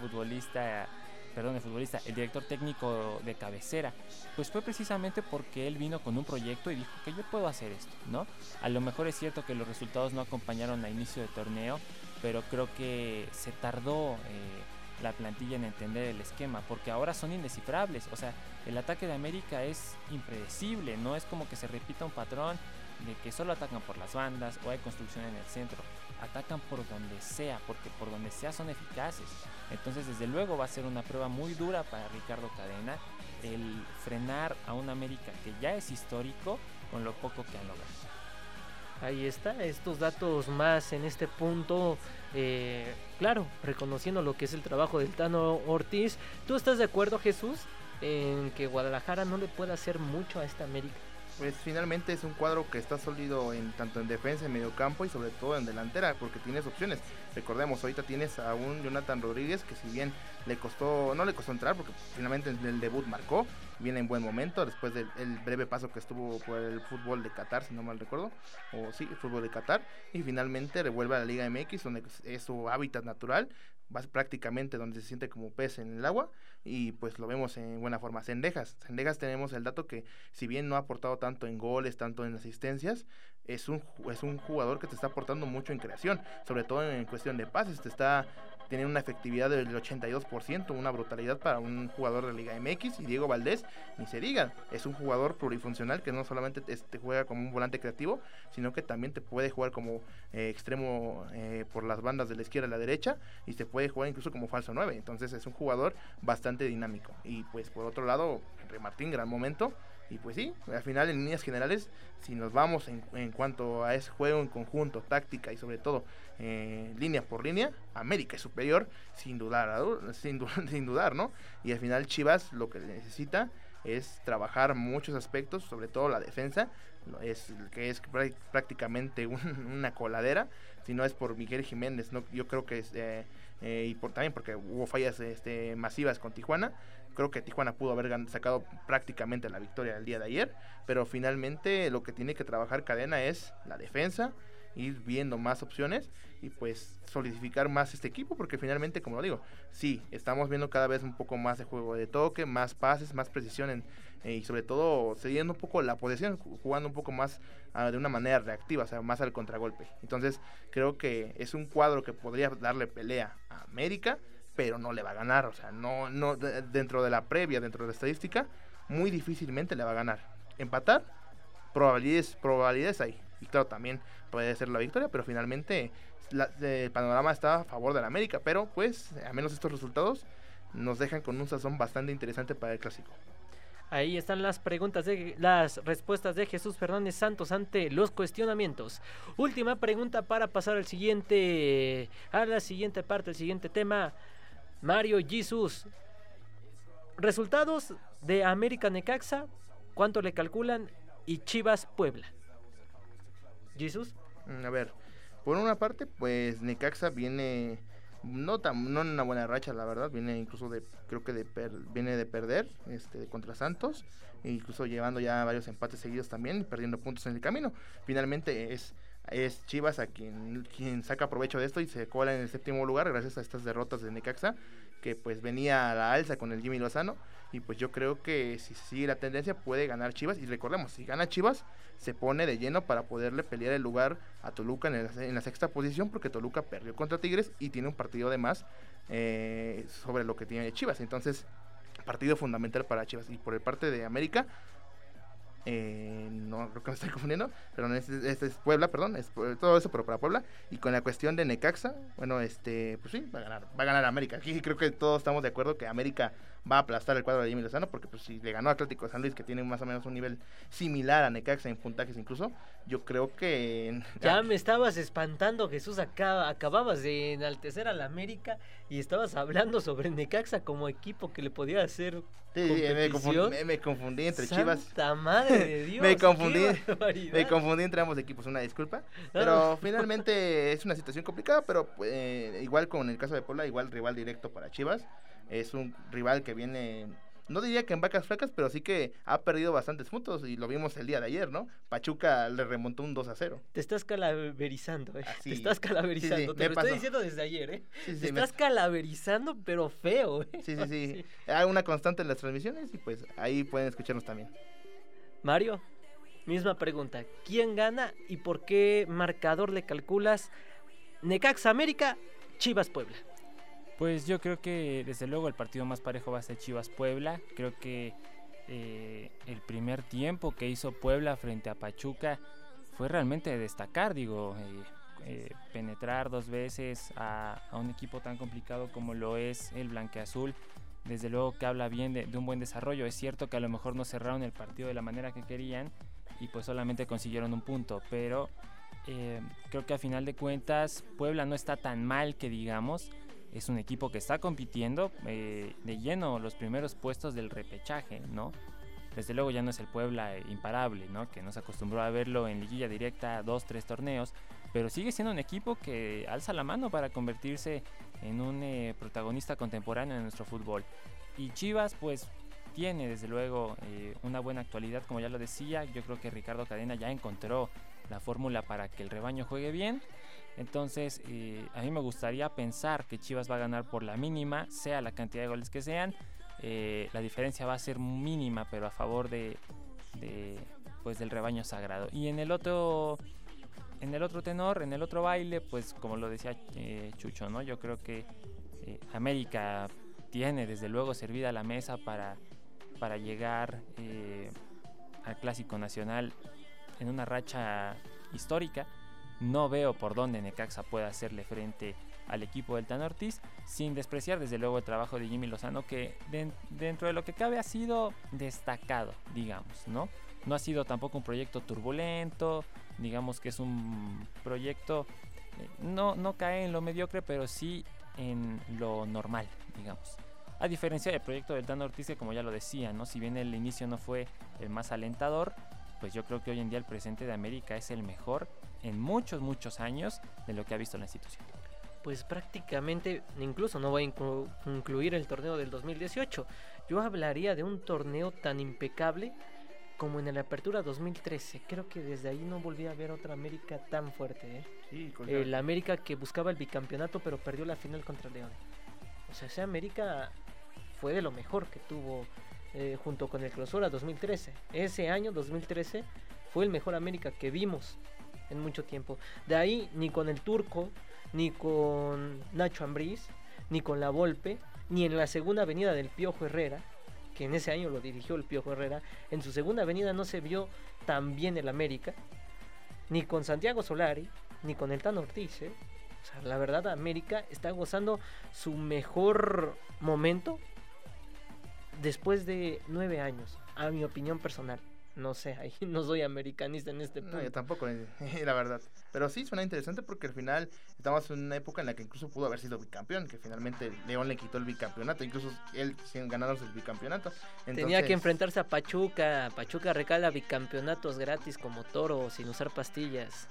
futbolista, perdón, el futbolista, el director técnico de cabecera, pues fue precisamente porque él vino con un proyecto y dijo que yo puedo hacer esto, ¿no? A lo mejor es cierto que los resultados no acompañaron a inicio de torneo, pero creo que se tardó eh, la plantilla en entender el esquema, porque ahora son indescifrables. O sea, el ataque de América es impredecible, no es como que se repita un patrón de que solo atacan por las bandas o hay construcción en el centro. Atacan por donde sea, porque por donde sea son eficaces. Entonces, desde luego va a ser una prueba muy dura para Ricardo Cadena el frenar a un América que ya es histórico con lo poco que han logrado. Ahí está, estos datos más en este punto eh, claro, reconociendo lo que es el trabajo del Tano Ortiz. ¿Tú estás de acuerdo, Jesús, en que Guadalajara no le puede hacer mucho a esta América? Pues finalmente es un cuadro que está sólido en tanto en defensa, en medio campo y sobre todo en delantera, porque tienes opciones. Recordemos, ahorita tienes a un Jonathan Rodríguez que si bien le costó, no le costó entrar porque finalmente en el debut marcó, viene en buen momento después del breve paso que estuvo por el fútbol de Qatar, si no mal recuerdo, o sí, el fútbol de Qatar, y finalmente revuelve a la Liga MX, donde es su hábitat natural, va prácticamente donde se siente como pez en el agua y pues lo vemos en buena forma. Sendejas, Sendejas tenemos el dato que si bien no ha aportado tanto en goles, tanto en asistencias, es un, es un jugador que te está aportando mucho en creación, sobre todo en cuestión de pases, te está tiene una efectividad del 82%, una brutalidad para un jugador de Liga MX y Diego Valdés, ni se diga, es un jugador plurifuncional que no solamente te juega como un volante creativo, sino que también te puede jugar como eh, extremo eh, por las bandas de la izquierda a la derecha y se puede jugar incluso como falso 9, entonces es un jugador bastante dinámico. Y pues por otro lado, Martín, gran momento. Y pues sí, al final en líneas generales, si nos vamos en, en cuanto a ese juego en conjunto, táctica y sobre todo eh, línea por línea, América es superior sin dudar, sin, sin dudar, ¿no? Y al final Chivas lo que necesita es trabajar muchos aspectos, sobre todo la defensa, es que es prácticamente una coladera, si no es por Miguel Jiménez, no, yo creo que es, eh, eh, y por, también porque hubo fallas este, masivas con Tijuana, Creo que Tijuana pudo haber sacado prácticamente la victoria el día de ayer, pero finalmente lo que tiene que trabajar Cadena es la defensa, ir viendo más opciones y pues solidificar más este equipo porque finalmente como lo digo sí estamos viendo cada vez un poco más de juego de toque más pases más precisión eh, y sobre todo cediendo un poco la posesión jugando un poco más ah, de una manera reactiva o sea más al contragolpe. Entonces creo que es un cuadro que podría darle pelea a América pero no le va a ganar. O sea, no, no, dentro de la previa, dentro de la estadística, muy difícilmente le va a ganar. Empatar, probabilidades, probabilidades hay. Y claro, también puede ser la victoria, pero finalmente el panorama está a favor de la América. Pero pues, a menos estos resultados nos dejan con un sazón bastante interesante para el clásico. Ahí están las preguntas de las respuestas de Jesús Fernández Santos ante los cuestionamientos. Última pregunta para pasar al siguiente a la siguiente parte, el siguiente tema. Mario Jesus. Resultados de América Necaxa, ¿cuánto le calculan? Y Chivas Puebla. Jesus. Mm, a ver, por una parte, pues Necaxa viene no tan no en una buena racha, la verdad, viene incluso de creo que de viene de perder este contra Santos, e incluso llevando ya varios empates seguidos también perdiendo puntos en el camino. Finalmente es es Chivas a quien, quien saca provecho de esto y se cola en el séptimo lugar gracias a estas derrotas de Necaxa, que pues venía a la alza con el Jimmy Lozano. Y pues yo creo que si sigue la tendencia puede ganar Chivas. Y recordemos, si gana Chivas, se pone de lleno para poderle pelear el lugar a Toluca en, la sexta posición, porque Toluca perdió contra Tigres y tiene un partido de más eh, sobre lo que tiene Chivas. Entonces, partido fundamental para Chivas. Y por el parte de América, eh, no creo que me estoy confundiendo, pero este, este, es Puebla, perdón, es todo eso, pero para Puebla. Y con la cuestión de Necaxa, bueno, este, pues sí, va a ganar, va a ganar América. Aquí creo que todos estamos de acuerdo que América va a aplastar el cuadro de Jimmy Lozano, porque pues si le ganó Atlético de San Luis, que tiene más o menos un nivel similar a Necaxa en puntajes incluso, yo creo que... Ya me estabas espantando, Jesús, acá acababas de enaltecer a la América y estabas hablando sobre Necaxa como equipo que le podía hacer Sí, me confundí, me, confundí, entre Chivas. Santa madre de Dios. me confundí. Me confundí entre ambos equipos, una disculpa. Pero finalmente es una situación complicada, pero eh, igual con el caso de Puebla, igual rival directo para Chivas. Es un rival que viene no diría que en vacas flacas, pero sí que ha perdido bastantes puntos y lo vimos el día de ayer, ¿no? Pachuca le remontó un 2 a 0. Te estás calaverizando, ¿eh? Te estás calaverizando. Te lo estoy diciendo desde ayer, ¿eh? Te estás calaverizando, pero feo, ¿eh? Sí, sí, sí. Hay una constante en las transmisiones y pues ahí pueden escucharnos también. Mario, misma pregunta. ¿Quién gana y por qué marcador le calculas Necaxa América, Chivas Puebla? Pues yo creo que desde luego el partido más parejo va a ser Chivas Puebla. Creo que eh, el primer tiempo que hizo Puebla frente a Pachuca fue realmente de destacar, digo, eh, eh, penetrar dos veces a, un equipo tan complicado como lo es el Blanqueazul. Desde luego que habla bien de, de, un buen desarrollo. Es cierto que a lo mejor no cerraron el partido de la manera que querían y pues solamente consiguieron un punto, pero creo que a final de cuentas Puebla no está tan mal que digamos es un equipo que está compitiendo eh, de lleno los primeros puestos del repechaje, ¿no? Desde luego ya no es el Puebla imparable, ¿no? Que nos acostumbró a verlo en liguilla directa dos, tres torneos, pero sigue siendo un equipo que alza la mano para convertirse en un eh, protagonista contemporáneo de nuestro fútbol. Y Chivas, pues tiene desde luego eh, una buena actualidad, como ya lo decía. Yo creo que Ricardo Cadena ya encontró la fórmula para que el rebaño juegue bien. Entonces, eh, a mí me gustaría pensar que Chivas va a ganar por la mínima, sea la cantidad de goles que sean. Eh, la diferencia va a ser mínima, pero a favor de, pues del rebaño sagrado. Y en el otro en el otro tenor, en el otro baile, pues como lo decía eh, Chucho, ¿no? Yo creo que Eh, América tiene desde luego servida la mesa para, para llegar al Clásico Nacional en una racha histórica. No veo por dónde Necaxa pueda hacerle frente al equipo del Tan Ortiz, sin despreciar desde luego el trabajo de Jimmy Lozano, que dentro de lo que cabe ha sido destacado, digamos, ¿no? No ha sido tampoco un proyecto turbulento, digamos que es un proyecto, eh, no, no cae en lo mediocre, pero sí en lo normal, digamos. A diferencia del proyecto del Tan Ortiz, que como ya lo decía, ¿no? si bien el inicio no fue el más alentador, pues yo creo que hoy en día el presente de América es el mejor en muchos, muchos años de lo que ha visto la institución. Pues prácticamente, incluso no voy a incluir el torneo del 2018. Yo hablaría de un torneo tan impecable como en la Apertura 2013. Creo que desde ahí no volví a ver otra América tan fuerte. ¿eh? Sí, el América que buscaba el bicampeonato pero perdió la final contra León. O sea, ese América fue de lo mejor que tuvo eh, junto con el Clausura 2013. Ese año 2013 fue el mejor América que vimos en mucho tiempo. De ahí ni con el Turco, ni con Nacho Ambriz, ni con la Volpe, ni en la segunda avenida del Piojo Herrera, que en ese año lo dirigió el Piojo Herrera, en su segunda avenida no se vio tan bien el América, ni con Santiago Solari, ni con el Tan Ortiz. ¿eh? O sea, la verdad, América está gozando su mejor momento después de nueve años, a mi opinión personal. No sé, ahí no soy americanista en este punto. No, yo tampoco, eh, la verdad. Pero sí suena interesante porque al final estamos en una época en la que incluso pudo haber sido bicampeón, que finalmente León le quitó el bicampeonato, incluso él sin ganarnos el bicampeonato. Tenía que enfrentarse a Pachuca, Pachuca recala bicampeonatos gratis como toro, sin usar pastillas.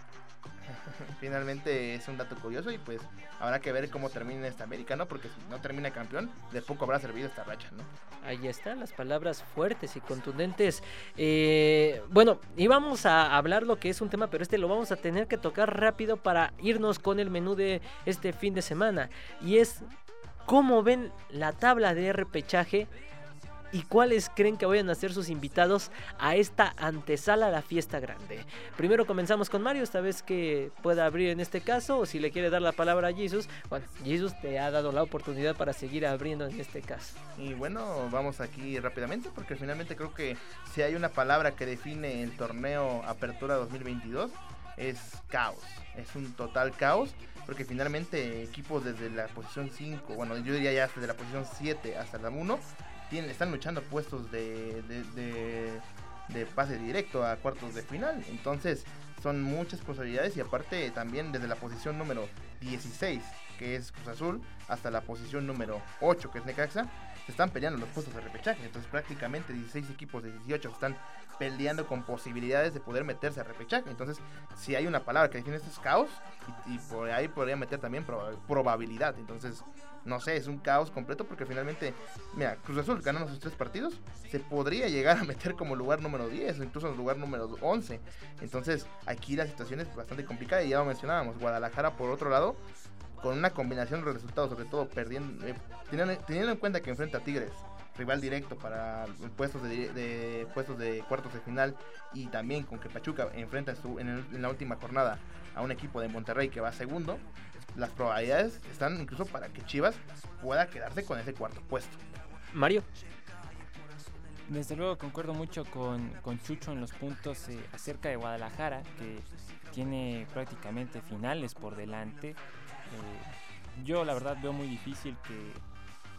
Finalmente es un dato curioso y pues habrá que ver cómo termina esta América, ¿no? Porque si no termina campeón, de poco habrá servido esta racha, ¿no? Ahí están las palabras fuertes y contundentes. Eh, bueno, íbamos a hablar lo que es un tema, pero este lo vamos a tener que tocar rápido para irnos con el menú de este fin de semana. Y es cómo ven la tabla de repechaje y cuáles creen que vayan a ser sus invitados a esta antesala a la fiesta grande. Primero comenzamos con Mario, esta vez que pueda abrir en este caso, o si le quiere dar la palabra a Jesus, bueno, Jesus te ha dado la oportunidad para seguir abriendo en este caso. Y bueno, vamos aquí rápidamente, porque finalmente creo que si hay una palabra que define el torneo Apertura 2022, es caos, es un total caos porque finalmente equipos desde la posición 5, bueno, yo diría ya desde la posición 7 hasta la 1, están luchando puestos de, de, pase directo a cuartos de final. Entonces son muchas posibilidades y aparte también desde la posición número 16, que es Cruz Azul, hasta la posición número 8, que es Necaxa, se están peleando los puestos de repechaje. Entonces prácticamente 16 equipos de 18 están peleando con posibilidades de poder meterse a repechaje. Entonces, si hay una palabra que define esto es caos, y, por ahí podría meter también probabilidad. Entonces, no sé, es un caos completo porque finalmente, mira, Cruz Azul ganando sus tres partidos, se podría llegar a meter como lugar número 10 o incluso lugar número 11. Entonces, aquí la situación es bastante complicada y ya lo mencionábamos. Guadalajara, por otro lado, con una combinación de resultados, sobre todo perdiendo, eh, teniendo, en cuenta que enfrenta a Tigres, rival directo para puestos de, puestos de cuartos de final y también con que Pachuca enfrenta en, en, la última jornada a un equipo de Monterrey que va segundo, las probabilidades están incluso para que Chivas pueda quedarse con ese cuarto puesto. Mario. Desde luego concuerdo mucho con, con Chucho en los puntos eh, acerca de Guadalajara, que tiene prácticamente finales por delante. Eh, yo la verdad veo muy difícil que,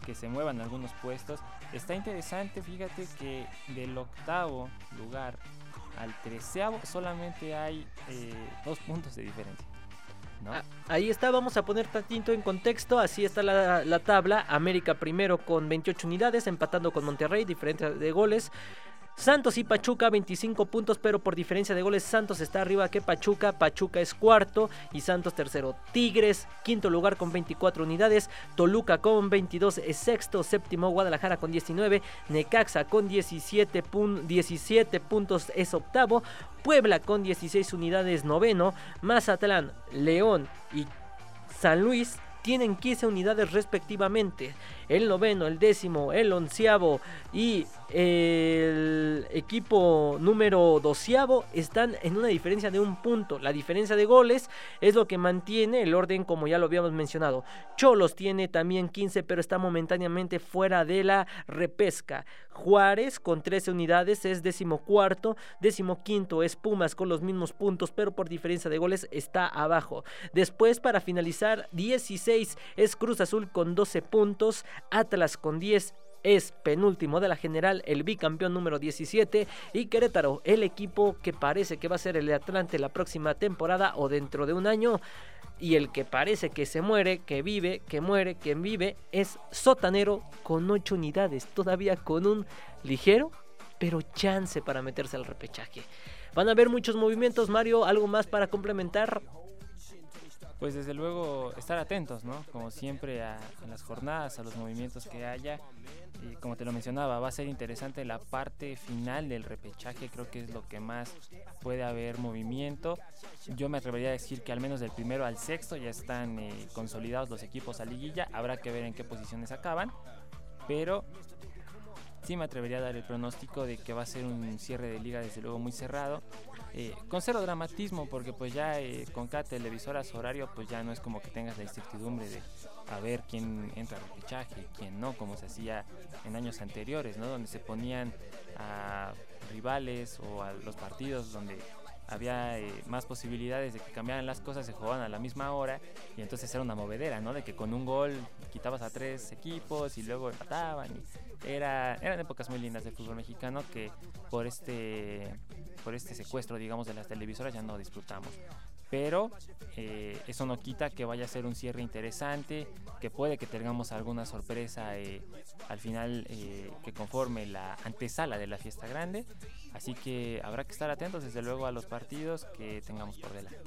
que se muevan algunos puestos. Está interesante, fíjate que del octavo lugar al treceavo solamente hay eh, dos puntos de diferencia. Ah, ahí está, vamos a poner tantito en contexto, así está la, tabla, América primero con 28 unidades, empatando con Monterrey, diferencia de goles. Santos y Pachuca 25 puntos, pero por diferencia de goles Santos está arriba que Pachuca, Pachuca es cuarto y Santos tercero. Tigres quinto lugar con 24 unidades, Toluca con 22 es sexto, séptimo Guadalajara con 19, Necaxa con 17, 17 puntos es octavo, Puebla con 16 unidades noveno, Mazatlán, León y San Luis tienen 15 unidades respectivamente. El noveno, el décimo, el onceavo y el equipo número doceavo están en una diferencia de un punto. La diferencia de goles es lo que mantiene el orden como ya lo habíamos mencionado. Cholos tiene también 15 pero está momentáneamente fuera de la repesca. Juárez con 13 unidades es decimocuarto, decimoquinto es Pumas con los mismos puntos pero por diferencia de goles está abajo. Después para finalizar 16 es Cruz Azul con 12 puntos, Atlas con 10 es penúltimo de la general, el bicampeón número 17 y Querétaro, el equipo que parece que va a ser el de Atlante la próxima temporada o dentro de un año y el que parece que se muere, que vive, que muere, que vive es Sotanero con 8 unidades, todavía con un ligero pero chance para meterse al repechaje. Van a haber muchos movimientos, Mario, algo más para complementar pues desde luego estar atentos, ¿no? Como siempre a, las jornadas, a los movimientos que haya. Y como te lo mencionaba, va a ser interesante la parte final del repechaje, creo que es lo que más puede haber movimiento. Yo me atrevería a decir que al menos del primero al sexto ya están eh, consolidados los equipos a liguilla, habrá que ver en qué posiciones acaban, pero sí me atrevería a dar el pronóstico de que va a ser un cierre de liga desde luego muy cerrado eh, con cero dramatismo, porque pues ya eh, con cada televisora su horario, pues ya no es como que tengas la incertidumbre de a ver quién entra al repechaje y quién no, como se hacía en años anteriores, ¿no? Donde se ponían a rivales o a los partidos donde había eh, más posibilidades de que cambiaran las cosas, se jugaban a la misma hora y entonces era una movedera, ¿no? De que con un gol quitabas a tres equipos y luego empataban. Y era, eran épocas muy lindas del fútbol mexicano que por este, por este secuestro, digamos, de las televisoras ya no disfrutamos pero eh, eso no quita que vaya a ser un cierre interesante, que puede que tengamos alguna sorpresa eh, al final que conforme la antesala de la fiesta grande. Así que habrá que estar atentos desde luego a los partidos que tengamos por delante.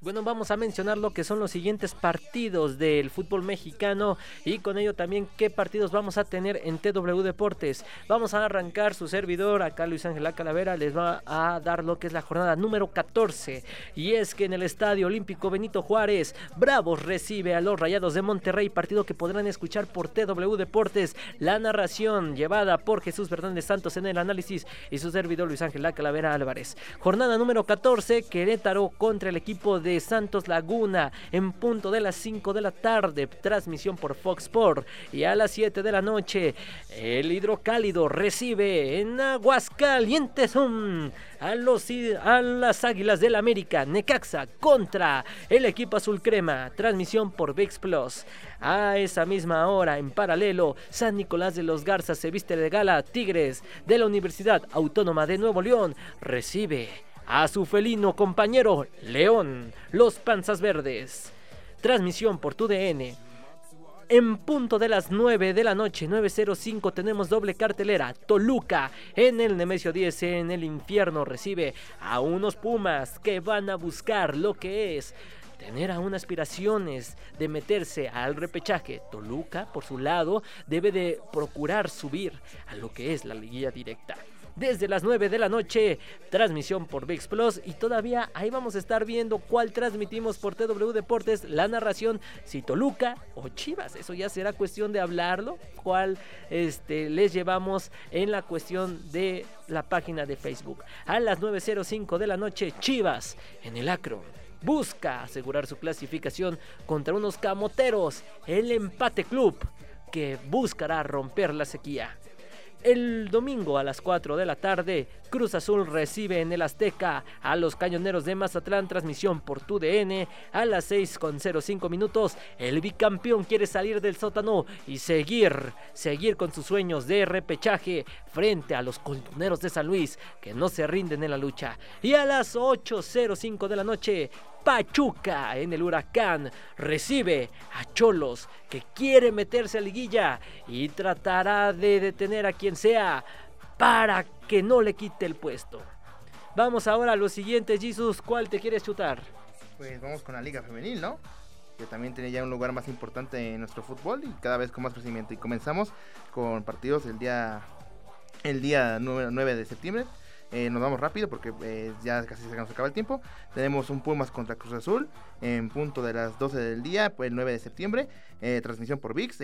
Bueno, vamos a mencionar lo que son los siguientes partidos del fútbol mexicano y con ello también qué partidos vamos a tener en TW Deportes. Vamos a arrancar su servidor, acá Luis Ángel Calavera les va a dar lo que es la jornada número 14 y es que en el Estadio Olímpico Benito Juárez, Bravos recibe a los Rayados de Monterrey, partido que podrán escuchar por TW Deportes, la narración llevada por Jesús Fernández Santos en el análisis y su servidor Luis Ángel Calavera Álvarez. Jornada número 14, Querétaro contra el equipo de de Santos Laguna en punto de las 5 de la tarde, transmisión por Fox Sport. Y a las 7 de la noche, el hidrocálido recibe en Aguascalientes a, los, a las Águilas del América, Necaxa contra el equipo azul crema, transmisión por VIX Plus. A esa misma hora, en paralelo, San Nicolás de los Garzas se viste de gala, Tigres de la Universidad Autónoma de Nuevo León recibe a su felino compañero León, los Panzas Verdes. Transmisión por TUDN. En punto de las 9 de la noche, 9.05, tenemos doble cartelera. Toluca en el Nemesio 10 en el infierno recibe a unos Pumas que van a buscar lo que es tener aún aspiraciones de meterse al repechaje. Toluca, por su lado, debe de procurar subir a lo que es la liguilla directa desde las 9 de la noche. Transmisión por VIX Plus. Y todavía ahí vamos a estar viendo cuál transmitimos por TW Deportes. La narración, si Toluca o Chivas. Eso ya será cuestión de hablarlo. Cuál este, les llevamos en la cuestión de la página de Facebook. A las 9.05 de la noche, Chivas en el Acro busca asegurar su clasificación contra unos camoteros, el empate club, que buscará romper la sequía. El domingo a las 4 de la tarde, Cruz Azul recibe en el Azteca a los Cañoneros de Mazatlán, transmisión por TUDN a las 6 con 05 minutos. El bicampeón quiere salir del sótano y seguir, seguir con sus sueños de repechaje frente a los Coltuneros de San Luis que no se rinden en la lucha. Y a las 8.05 de la noche, Pachuca en el huracán recibe a Cholos que quiere meterse a liguilla y tratará de detener a quien sea para que no le quite el puesto. Vamos ahora a los siguientes, Jesus. ¿Cuál te quieres chutar? Pues vamos con la Liga Femenil, ¿no? Que también tiene ya un lugar más importante en nuestro fútbol y cada vez con más crecimiento. Y comenzamos con partidos el día, el día 9, 9 de septiembre eh, nos vamos rápido porque eh, ya casi se acaba el tiempo. Tenemos un Pumas contra Cruz Azul en punto de las 12 del día, el 9 de septiembre. Eh, transmisión por VIX.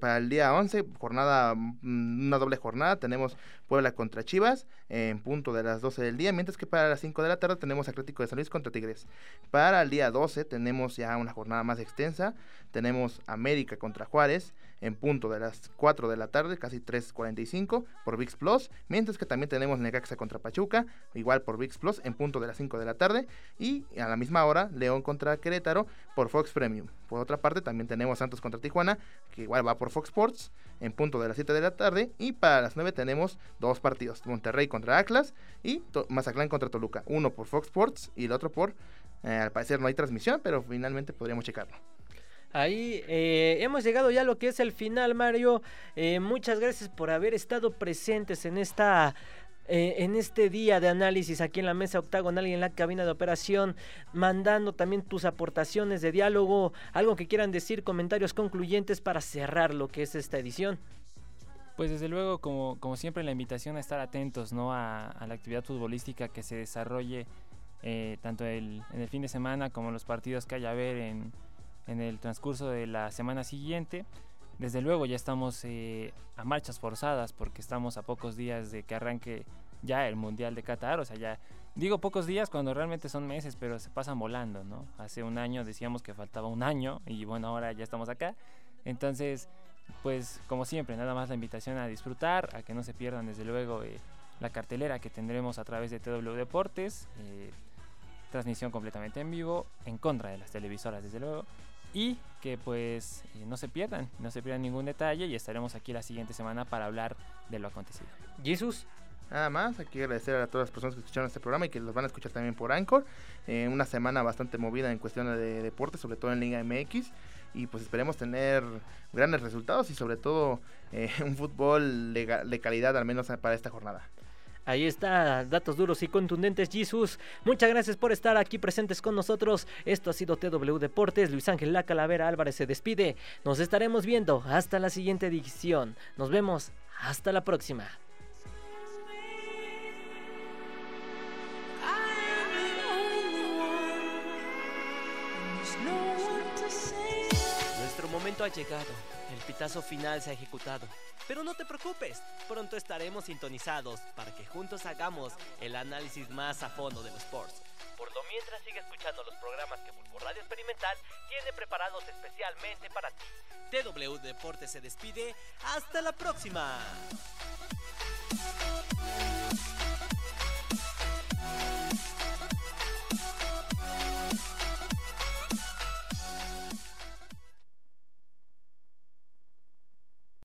para el día 11, jornada, mm, una doble jornada, tenemos Puebla contra Chivas en punto de las 12 del día, mientras que para las 5 de la tarde tenemos Atlético de San Luis contra Tigres. Para el día 12 tenemos ya una jornada más extensa, tenemos América contra Juárez en punto de las 4 de la tarde, casi 3.45 por VIX Plus, mientras que también tenemos Necaxa contra Pachuca, igual por VIX Plus en punto de las 5 de la tarde y a la misma hora León contra Querétaro por Fox Premium. Por otra parte también tenemos Santos contra Tijuana, que igual va por Fox Sports en punto de las 7 de la tarde y para las 9 tenemos dos partidos, Monterrey contra Atlas y Mazatlán contra Toluca, uno por Fox Sports y el otro por, eh, al parecer no hay transmisión, pero finalmente podríamos checarlo. Ahí eh, hemos llegado ya a lo que es el final, Mario. Eh, muchas gracias por haber estado presentes en esta eh, en este día de análisis aquí en la mesa octagonal y en la cabina de operación, mandando también tus aportaciones de diálogo, algo que quieran decir, comentarios concluyentes para cerrar lo que es esta edición. Pues desde luego, como, como siempre, la invitación a estar atentos ¿no? a, la actividad futbolística que se desarrolle tanto en el fin de semana como los partidos que haya a ver en, en el transcurso de la semana siguiente. Desde luego ya estamos eh, a marchas forzadas porque estamos a pocos días de que arranque ya el Mundial de Qatar. O sea, ya digo pocos días cuando realmente son meses, pero se pasan volando, ¿no? Hace un año decíamos que faltaba un año y bueno, ahora ya estamos acá. Entonces, pues como siempre, nada más la invitación a disfrutar, a que no se pierdan desde luego eh, la cartelera que tendremos a través de TW Deportes. Eh, transmisión completamente en vivo, en contra de las televisoras desde luego y que pues eh, no se pierdan, no se pierdan ningún detalle y estaremos aquí la siguiente semana para hablar de lo acontecido. Jesús. Nada más, hay que agradecer a todas las personas que escucharon este programa y que los van a escuchar también por Anchor. Eh, una semana bastante movida en cuestión de deporte, sobre todo en Liga MX. Y pues esperemos tener grandes resultados y sobre todo eh, un fútbol de calidad al menos para esta jornada. Ahí está, datos duros y contundentes, Jesus. Muchas gracias por estar aquí presentes con nosotros. Esto ha sido TW Deportes. Luis Ángel La Calavera Álvarez se despide. Nos estaremos viendo hasta la siguiente edición. Nos vemos hasta la próxima. Nuestro momento ha llegado. El pitazo final se ha ejecutado. Pero no te preocupes, pronto estaremos sintonizados para que juntos hagamos el análisis más a fondo de los sports. Por lo mientras sigue escuchando los programas que Bulbo Radio Experimental tiene preparados especialmente para ti. TW Deportes se despide. ¡Hasta la próxima!